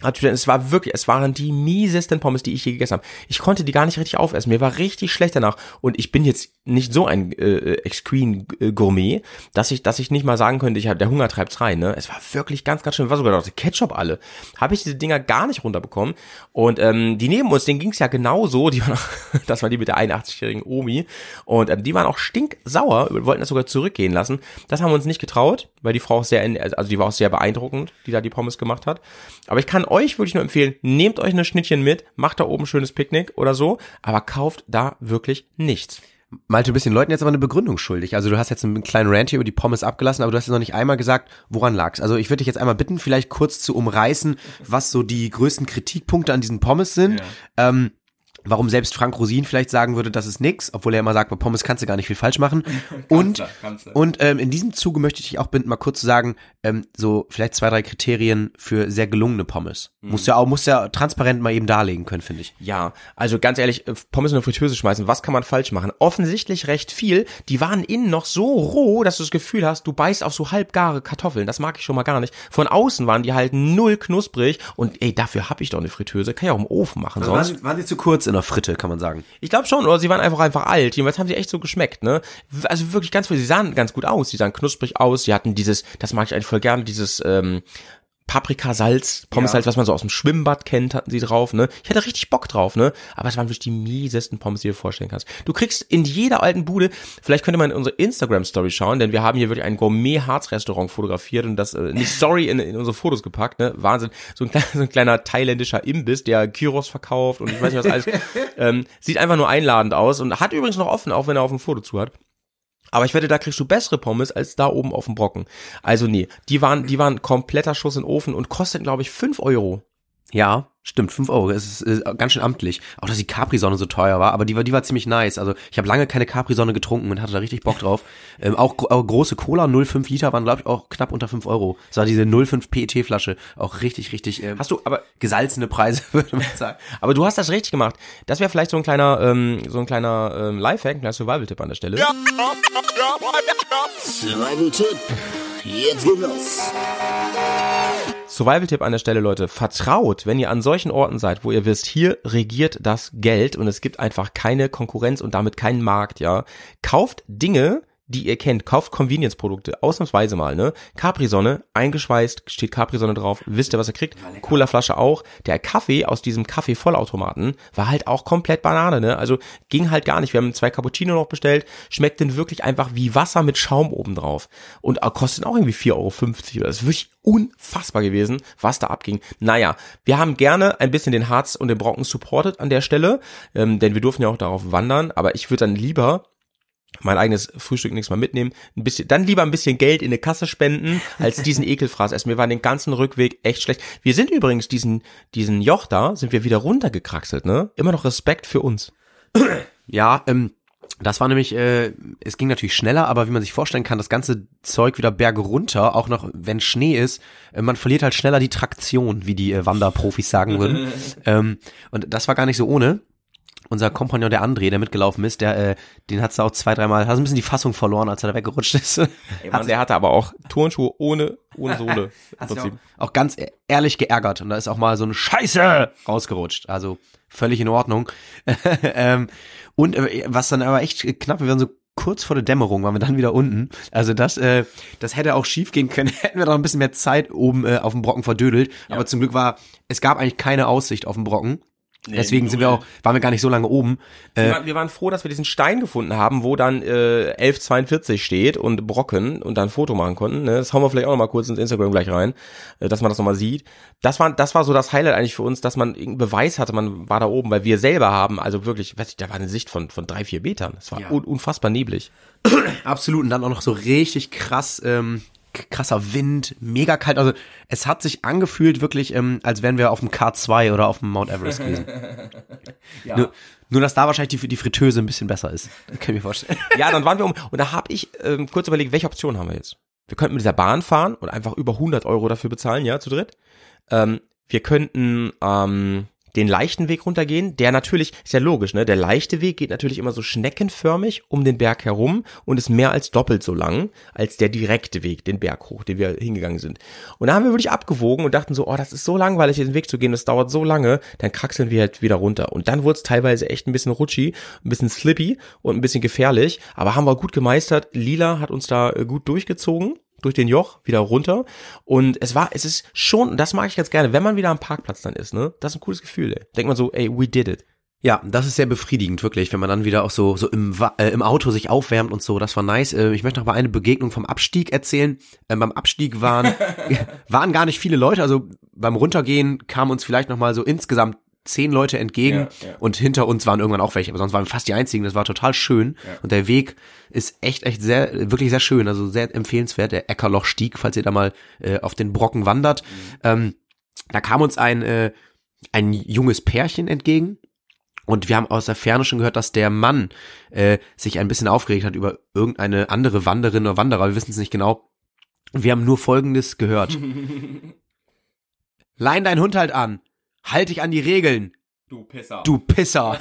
Es war wirklich, es waren die miesesten Pommes, die ich je gegessen habe. Ich konnte die gar nicht richtig aufessen. Mir war richtig schlecht danach. Und ich bin jetzt nicht so ein äh, Ex-Queen-Gourmet, dass ich, dass ich nicht mal sagen könnte, ich habe der Hunger treibt's rein. Ne? Es war wirklich ganz, ganz schön. War sogar noch Ketchup alle. Habe ich diese Dinger gar nicht runterbekommen. Und ähm, die neben uns, denen ging's ja genauso. Die waren das war die mit der 81-jährigen Omi. Und ähm, die waren auch stinksauer. Wollten das sogar zurückgehen lassen. Das haben wir uns nicht getraut, weil die Frau auch sehr, also die war auch sehr beeindruckend, die da die Pommes gemacht hat. Aber ich kann euch würde ich nur empfehlen, nehmt euch eine Schnittchen mit, macht da oben ein schönes Picknick oder so, aber kauft da wirklich nichts.
Malte, du bist den Leuten jetzt aber eine Begründung schuldig. Also du hast jetzt einen kleinen Rant hier über die Pommes abgelassen, aber du hast jetzt noch nicht einmal gesagt, woran lag's. Also ich würde dich jetzt einmal bitten, vielleicht kurz zu umreißen, was so die größten Kritikpunkte an diesen Pommes sind. Ja. Ähm, warum selbst Frank Rosin vielleicht sagen würde, das ist nix, obwohl er immer sagt, bei Pommes kannst du gar nicht viel falsch machen. und und ähm, in diesem Zuge möchte ich dich auch binden, mal kurz sagen, ähm, so vielleicht zwei, drei Kriterien für sehr gelungene Pommes. Mhm. Muss ja auch, muss ja transparent mal eben darlegen können, finde ich.
Ja, also ganz ehrlich, äh, Pommes in eine Fritteuse schmeißen, was kann man falsch machen? Offensichtlich recht viel. Die waren innen noch so roh, dass du das Gefühl hast, du beißt auf so halbgare Kartoffeln. Das mag ich schon mal gar nicht. Von außen waren die halt null knusprig und ey, dafür habe ich doch eine Fritteuse. Kann ich auch im Ofen machen.
Also sonst. Waren, waren die zu kurz in der Fritte, kann man sagen.
Ich glaube schon, oder sie waren einfach einfach alt. Jedenfalls haben sie echt so geschmeckt, ne? Also wirklich ganz. Sie sahen ganz gut aus. Sie sahen knusprig aus. Sie hatten dieses, das mag ich eigentlich voll gern, dieses ähm, Paprikasalz, Pommes-Salz, ja. was man so aus dem Schwimmbad kennt, hatten sie drauf, ne? Ich hatte richtig Bock drauf, ne? Aber es waren wirklich die miesesten Pommes, die du dir vorstellen kannst. Du kriegst in jeder alten Bude, vielleicht könnte man in unsere Instagram-Story schauen, denn wir haben hier wirklich ein Gourmet-Harz-Restaurant fotografiert und das, äh, nicht sorry, in, in unsere Fotos gepackt, ne? Wahnsinn. So ein, kleiner, so ein kleiner thailändischer Imbiss, der Gyros verkauft und ich weiß nicht was alles. ähm, sieht einfach nur einladend aus und hat übrigens noch offen, auch wenn er auf dem Foto zu hat. Aber ich wette, da kriegst du bessere Pommes als da oben auf dem Brocken. Also nee, die waren, die waren kompletter Schuss in den Ofen und kosteten, glaube ich, fünf Euro.
Ja, stimmt, fünf Euro. Es ist, ist ganz schön amtlich. Auch, dass die Capri-Sonne so teuer war, aber die war, die war ziemlich nice. Also ich habe lange keine Capri-Sonne getrunken und hatte da richtig Bock drauf. Ähm, auch, auch große Cola, 0,5 Liter, waren, glaube ich, auch knapp unter fünf Euro. Das war diese 0,5 PET-Flasche. Auch richtig, richtig ähm,
Hast du aber
gesalzene Preise, würde man sagen.
aber du hast das richtig gemacht. Das wäre vielleicht so ein kleiner, ähm, so ein kleiner ähm, Lifehack, ein kleiner Survival-Tipp an der Stelle. Ja.
Survival-Tipp. Jetzt geht los.
Survival-Tipp an der Stelle, Leute. Vertraut, wenn ihr an solchen Orten seid, wo ihr wisst, hier regiert das Geld und es gibt einfach keine Konkurrenz und damit keinen Markt, ja. Kauft Dinge, die ihr kennt, kauft Convenience-Produkte, ausnahmsweise mal, ne? Capri-Sonne, eingeschweißt, steht Capri-Sonne drauf, wisst ihr, was ihr kriegt? Cola-Flasche auch. Der Kaffee aus diesem Kaffee-Vollautomaten war halt auch komplett Banane, ne? Also ging halt gar nicht. Wir haben zwei Cappuccino noch bestellt, schmeckt denn wirklich einfach wie Wasser mit Schaum oben drauf. Und kostet auch irgendwie 4,50 Euro oder das ist wirklich unfassbar gewesen, was da abging. Naja, wir haben gerne ein bisschen den Harz und den Brocken supported an der Stelle, ähm, denn wir durften ja auch darauf wandern, aber ich würde dann lieber mein eigenes Frühstück nächstes Mal mitnehmen, ein bisschen, dann lieber ein bisschen Geld in eine Kasse spenden, als diesen Ekelfraß essen. Wir waren den ganzen Rückweg echt schlecht. Wir sind übrigens diesen, diesen Joch da, sind wir wieder runtergekraxelt, ne? Immer noch Respekt für uns.
Ja, ähm, das war nämlich, äh, es ging natürlich schneller, aber wie man sich vorstellen kann, das ganze Zeug wieder Berge runter, auch noch wenn Schnee ist, äh, man verliert halt schneller die Traktion, wie die äh, Wanderprofis sagen würden. ähm, und das war gar nicht so ohne unser Kompagnon der André, der mitgelaufen ist, der, äh, den hat's auch zwei, dreimal, hat ein bisschen die Fassung verloren, als er da weggerutscht ist. Ey,
Mann, der hatte aber auch Turnschuhe ohne, ohne Sohle.
Im Prinzip. Auch, auch ganz e-, ehrlich geärgert. Und da ist auch mal so ein Scheiße rausgerutscht. Also völlig in Ordnung. ähm, und äh, was dann aber echt knapp, wir waren so kurz vor der Dämmerung waren wir dann wieder unten. Also das, äh, das hätte auch schief gehen können. Hätten wir noch ein bisschen mehr Zeit oben äh, auf dem Brocken verdödelt. Ja. Aber zum Glück war, es gab eigentlich keine Aussicht auf dem Brocken. Deswegen sind wir auch, waren wir gar nicht so lange oben.
Wir,
Äh,
waren, wir waren froh, dass wir diesen Stein gefunden haben, wo dann äh, 1142 steht und Brocken und dann ein Foto machen konnten. Ne? Das hauen wir vielleicht auch noch mal kurz ins Instagram gleich rein, äh, dass man das nochmal sieht. Das war, das war so das Highlight eigentlich für uns, dass man irgendeinen Beweis hatte, man war da oben, weil wir selber haben, also wirklich, weiß ich, da war eine Sicht von, von drei, vier Metern. Das war un unfassbar neblig.
absolut. Und dann auch noch so richtig krass, ähm, krasser Wind, mega kalt. Also es hat sich angefühlt wirklich, ähm, als wären wir auf dem K2 oder auf dem Mount Everest gewesen. nur, nur, dass da wahrscheinlich die, die Fritteuse ein bisschen besser ist. Kann ich mir vorstellen.
Ja, dann waren wir um und da habe ich ähm, kurz überlegt, welche Option haben wir jetzt? Wir könnten mit dieser Bahn fahren und einfach über 100 Euro dafür bezahlen, ja, zu dritt. Ähm, wir könnten ähm, den leichten Weg runtergehen, der natürlich, ist ja logisch, ne? Der leichte Weg geht natürlich immer so schneckenförmig um den Berg herum und ist mehr als doppelt so lang als der direkte Weg, den Berg hoch, den wir hingegangen sind. Und da haben wir wirklich abgewogen und dachten so, oh, das ist so langweilig, diesen Weg zu gehen, das dauert so lange, dann kraxeln wir halt wieder runter. Und dann wurde es teilweise echt ein bisschen rutschi, ein bisschen slippy und ein bisschen gefährlich, aber haben wir gut gemeistert. Lila hat uns da äh, gut durchgezogen durch den Joch wieder runter und es war es ist schon das mag ich ganz gerne wenn man wieder am Parkplatz dann ist ne das ist ein cooles Gefühl ey. denkt man so ey we did it
Ja, das ist sehr befriedigend, wirklich, wenn man dann wieder auch so, so im, äh, im Auto sich aufwärmt und so. Das war nice. Äh, ich möchte noch mal eine Begegnung vom Abstieg erzählen. Ähm, beim Abstieg waren, waren gar nicht viele Leute. Also beim Runtergehen kamen uns vielleicht noch mal so insgesamt zehn Leute entgegen
Ja, ja.
und hinter uns waren irgendwann auch welche, aber sonst waren wir fast die einzigen. Das war total schön und der Weg ist echt, echt sehr, wirklich sehr schön, also sehr empfehlenswert. Der Eckerlochstieg, falls ihr da mal äh, auf den Brocken wandert. Ähm, da kam uns ein, äh, ein junges Pärchen entgegen. Und wir haben aus der Ferne schon gehört, dass der Mann äh, sich ein bisschen aufgeregt hat über irgendeine andere Wanderin oder Wanderer. Wir wissen es nicht genau. Und wir haben nur Folgendes gehört. Lein deinen Hund halt an. Halt dich an die Regeln.
du Pisser
Du Pisser.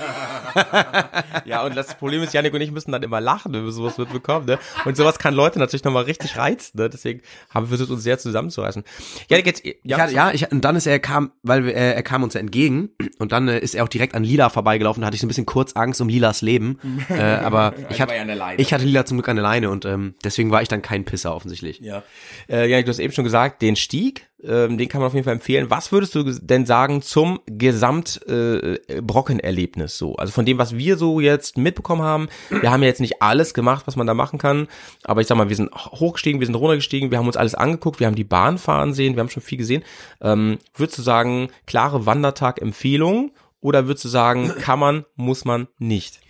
ja und das Problem ist Janik und ich müssen dann immer lachen wenn wir sowas mitbekommen ne und sowas kann Leute natürlich nochmal richtig reizen ne deswegen haben wir versucht uns sehr zusammenzureißen Janik jetzt
Ja, ich hatte, ja ich, und dann ist er kam, weil wir, äh, er kam uns entgegen und dann äh, ist er auch direkt an Lila vorbeigelaufen. Da hatte ich so ein bisschen kurz Angst um Lilas Leben, äh, aber ich hatte,
ja
ich hatte Lila zum Glück an der Leine und ähm, deswegen war ich dann kein Pisser offensichtlich.
Ja. Äh, Janik, du hast eben schon gesagt, den Stieg, ähm, den kann man auf jeden Fall empfehlen. Was würdest du denn sagen zum Gesamt-Brockenerlebnis so? Also von dem, was wir so jetzt mitbekommen haben. Wir haben ja jetzt nicht alles gemacht, was man da machen kann. Aber ich sag mal, wir sind hochgestiegen, wir sind runtergestiegen, wir haben uns alles angeguckt, wir haben die Bahn fahren sehen, wir haben schon viel gesehen. Ähm, würdest du sagen, klare Wandertag-Empfehlung? Oder würdest du sagen, kann man, muss man nicht?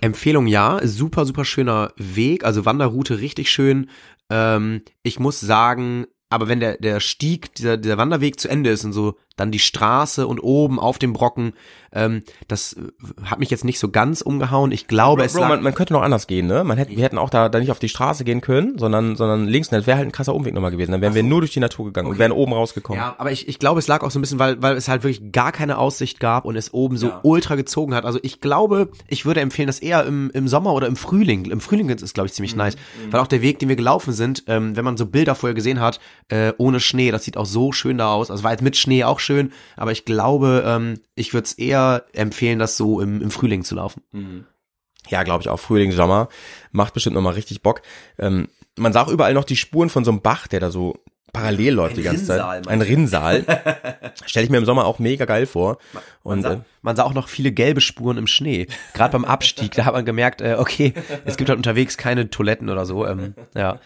Empfehlung ja, super, super schöner Weg, also Wanderroute richtig schön. Ähm, ich muss sagen, aber wenn der, der Stieg, dieser, dieser Wanderweg zu Ende ist und so, dann die Straße und oben auf dem Brocken, ähm, das äh, hat mich jetzt nicht so ganz umgehauen. Ich glaube, es
Bro,
lag,
man, man könnte noch anders gehen, ne? Man hätte, wir hätten auch da, da nicht auf die Straße gehen können, sondern, sondern links, das wäre halt ein krasser Umweg nochmal gewesen. Dann wären wir nur durch die Natur gegangen und wären oben rausgekommen.
Ja, aber ich, ich glaube, es lag auch so ein bisschen, weil, weil es halt wirklich gar keine Aussicht gab und es oben so
Ja.
ultra gezogen hat. Also ich glaube, ich würde empfehlen, das eher im, im Sommer oder im Frühling. Im Frühling ist es, glaube ich, ziemlich nice. Weil auch der Weg, den wir gelaufen sind, ähm, wenn man so Bilder vorher gesehen hat, äh, ohne Schnee, das sieht auch so schön da aus. Also war jetzt mit Schnee auch schön, aber ich glaube, ähm, ich würde es eher empfehlen, das so im, im Frühling zu laufen.
Ja, glaube ich auch. Frühling, Sommer. Macht bestimmt nochmal richtig Bock. Ähm, man sah auch überall noch die Spuren von so einem Bach, der da so parallel läuft die ganze
Rinnsal,
Zeit. Ein Rinnsal. Stelle ich mir im Sommer auch mega geil vor. Und äh,
Man sah auch noch viele gelbe Spuren im Schnee. Gerade beim Abstieg, da hat man gemerkt, äh, okay, es gibt halt unterwegs keine Toiletten oder so. Ähm, ja.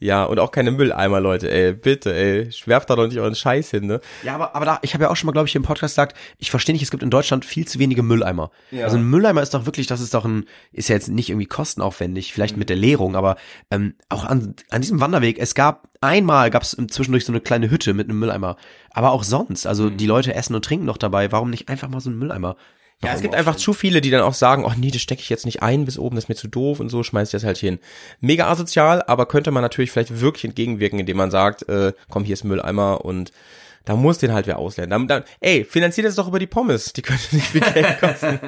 ja, und auch keine Mülleimer, Leute. Ey, bitte, ey. Schwerft da doch nicht euren Scheiß hin, ne?
Ja, aber, aber da, ich habe ja auch schon mal, glaube ich, im Podcast gesagt, ich verstehe nicht, es gibt in Deutschland viel zu wenige Mülleimer. Also ein Mülleimer ist doch wirklich, das ist doch ein, ist ja jetzt nicht irgendwie kostenaufwendig, vielleicht mit der Leerung, aber ähm, auch an, an diesem Wanderweg, es gab einmal, gab es zwischendurch so eine kleine Hütte mit einem Mülleimer, aber auch sonst, also die Leute essen und trinken noch dabei, warum nicht einfach mal so einen Mülleimer?
Ja, es gibt einfach zu viele, die dann auch sagen, oh nee, das stecke ich jetzt nicht ein bis oben, das ist mir zu doof und so, schmeiß ich das halt hin. Mega asozial, aber könnte man natürlich vielleicht wirklich entgegenwirken, indem man sagt, äh, komm, hier ist ein Mülleimer und da muss den halt wer auslernen. Dann, dann, ey, finanziert das doch über die Pommes, die könnte nicht viel Geld kosten.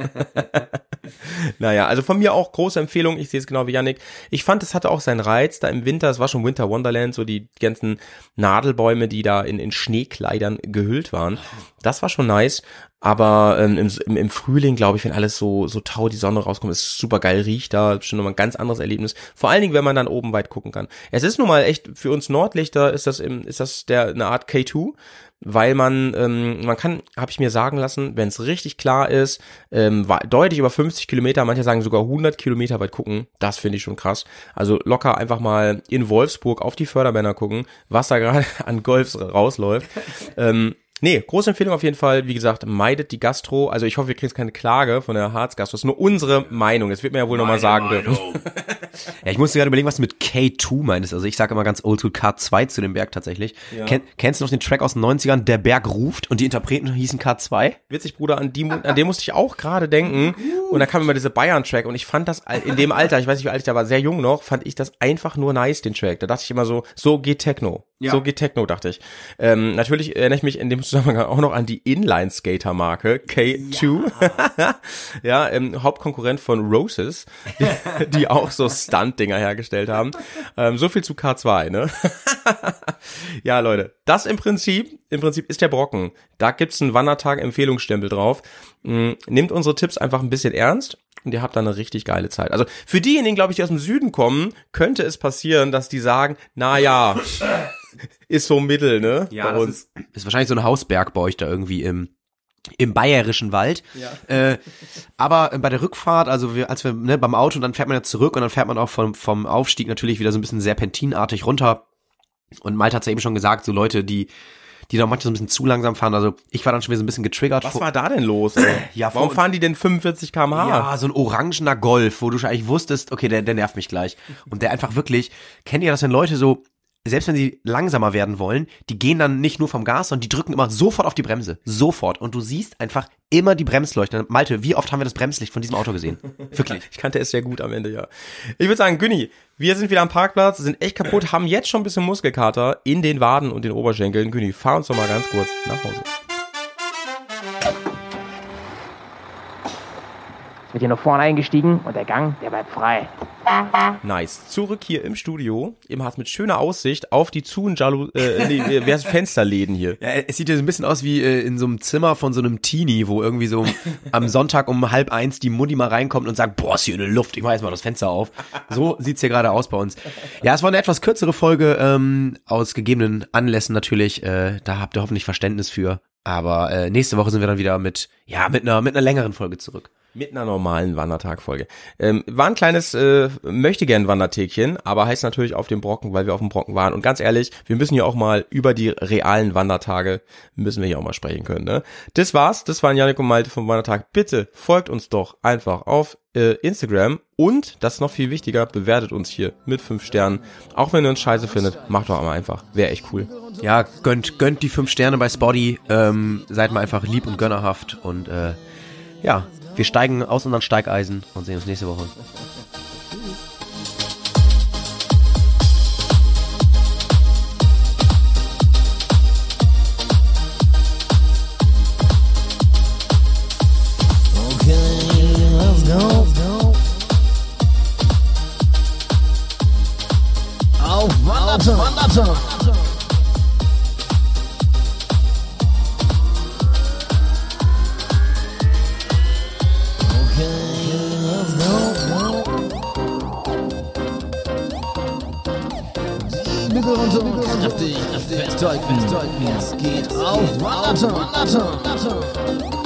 naja, also von mir auch große Empfehlung, ich sehe es genau wie Yannick. Ich fand, es hatte auch seinen Reiz da im Winter, es war schon Winter Wonderland, so die ganzen Nadelbäume, die da in, in Schneekleidern gehüllt waren. Das war schon nice. Aber ähm, im, im, Frühling, glaube ich, wenn alles so, so tau die Sonne rauskommt, ist super geil, riecht da, bestimmt nochmal ein ganz anderes Erlebnis. Vor allen Dingen, wenn man dann oben weit gucken kann. Es ist nun mal echt, für uns Nordlichter ist das im, ist das der eine Art K2 weil man, ähm, man kann, habe ich mir sagen lassen, wenn es richtig klar ist, ähm, deutlich über 50 Kilometer, manche sagen sogar 100 Kilometer weit gucken, das finde ich schon krass. Also locker einfach mal in Wolfsburg auf die Förderbänder gucken, was da gerade an Golfs rausläuft. ähm, Nee, große Empfehlung auf jeden Fall. Wie gesagt, meidet die Gastro. Also ich hoffe, wir kriegen keine Klage von der Harz Gastro. Das ist nur unsere Meinung. Das wird mir ja wohl nochmal sagen dürfen.
ja, ich musste gerade überlegen, was du mit K2 meinst. Also ich sage immer ganz oldschool K2 zu dem Berg tatsächlich. Ja. Ken, kennst du noch den Track aus den 90ern, Der Berg ruft und die Interpreten hießen K2?
Witzig, Bruder, an, die, an den musste ich auch gerade denken. Und da kam immer diese Bayern-Track und ich fand das in dem Alter, ich weiß nicht, wie alt ich da war, sehr jung noch, fand ich das einfach nur nice, den Track. Da dachte ich immer so, so geht Techno. Ja. So geht Techno, dachte ich. Ähm, natürlich erinnere ich mich in dem Zusammenhang auch noch an die Inline-Skater-Marke K2. Ja, ja ähm, Hauptkonkurrent von Roses, die, die auch so Stunt-Dinger hergestellt haben. Ähm, so viel zu K2, ne? ja, Leute, das im Prinzip, im Prinzip ist der Brocken. Da gibt's einen Wandertag-Empfehlungsstempel drauf. Mhm, nehmt unsere Tipps einfach ein bisschen ernst und ihr habt dann eine richtig geile Zeit. Also für diejenigen, glaube ich, die aus dem Süden kommen, könnte es passieren, dass die sagen, na ja, ist so Mittel, ne?
Ja, bei uns. Ist, ist wahrscheinlich so ein Hausberg bei euch da irgendwie im im bayerischen Wald. Ja. Äh, aber bei der Rückfahrt, also wir, als wir ne, beim Auto, dann fährt man ja zurück und dann fährt man auch vom, vom Aufstieg natürlich wieder so ein bisschen serpentinartig runter. Und Malte hat's ja eben schon gesagt, so Leute, die die da manchmal so ein bisschen zu langsam fahren. Also ich war dann schon wieder so ein bisschen getriggert.
Was war da denn los? Ey? ja, Warum fahren die denn 45 km/h?
Ja, so ein orangener Golf, wo du schon eigentlich wusstest, okay, der, der nervt mich gleich. Und der einfach wirklich, kennt ihr das, wenn Leute so selbst wenn sie langsamer werden wollen, die gehen dann nicht nur vom Gas, sondern die drücken immer sofort auf die Bremse. Sofort. Und du siehst einfach immer die Bremsleuchten. Malte, wie oft haben wir das Bremslicht von diesem Auto gesehen?
Wirklich. Ich kannte es sehr gut am Ende, ja. Ich würde sagen, Günni, wir sind wieder am Parkplatz, sind echt kaputt, haben jetzt schon ein bisschen Muskelkater in den Waden und den Oberschenkeln. Günni, fahr uns doch mal ganz kurz nach Hause.
Wird hier nach vorne eingestiegen und der Gang, der bleibt frei.
Nice. Zurück hier im Studio, im Harz mit schöner Aussicht auf die zu und Jalu äh, nee, äh, Fensterläden hier.
Ja, es sieht ja so ein bisschen aus wie äh, in so einem Zimmer von so einem Teenie, wo irgendwie so am Sonntag um halb eins die Mutti mal reinkommt und sagt, boah, ist hier eine Luft, ich mach jetzt mal das Fenster auf. So sieht's hier gerade aus bei uns. Ja, es war eine etwas kürzere Folge, ähm, aus gegebenen Anlässen natürlich. Äh, da habt ihr hoffentlich Verständnis für. Aber äh, nächste Woche sind wir dann wieder mit, ja, mit einer, mit einer längeren Folge zurück.
Mit einer normalen Wandertagfolge. Ähm, war ein kleines äh, möchte gern Wandertägchen, aber heißt natürlich auf dem Brocken, weil wir auf dem Brocken waren. Und ganz ehrlich, wir müssen hier auch mal über die realen Wandertage müssen wir hier auch mal sprechen können. Ne? Das war's. Das waren Janik und Malte vom Wandertag. Bitte folgt uns doch einfach auf äh, Instagram und das ist noch viel wichtiger, bewertet uns hier mit fünf Sternen. Auch wenn ihr uns scheiße findet, macht doch einmal einfach. Wäre echt cool.
Ja, gönnt gönnt die fünf Sterne bei Spotty. Ähm, seid mal einfach lieb und gönnerhaft und äh, ja, wir steigen aus unseren Steigeisen und sehen uns nächste Woche.
Wanderton! Wanderton. Bügel runter, kräftig festhalten. Es geht auf Wanderton.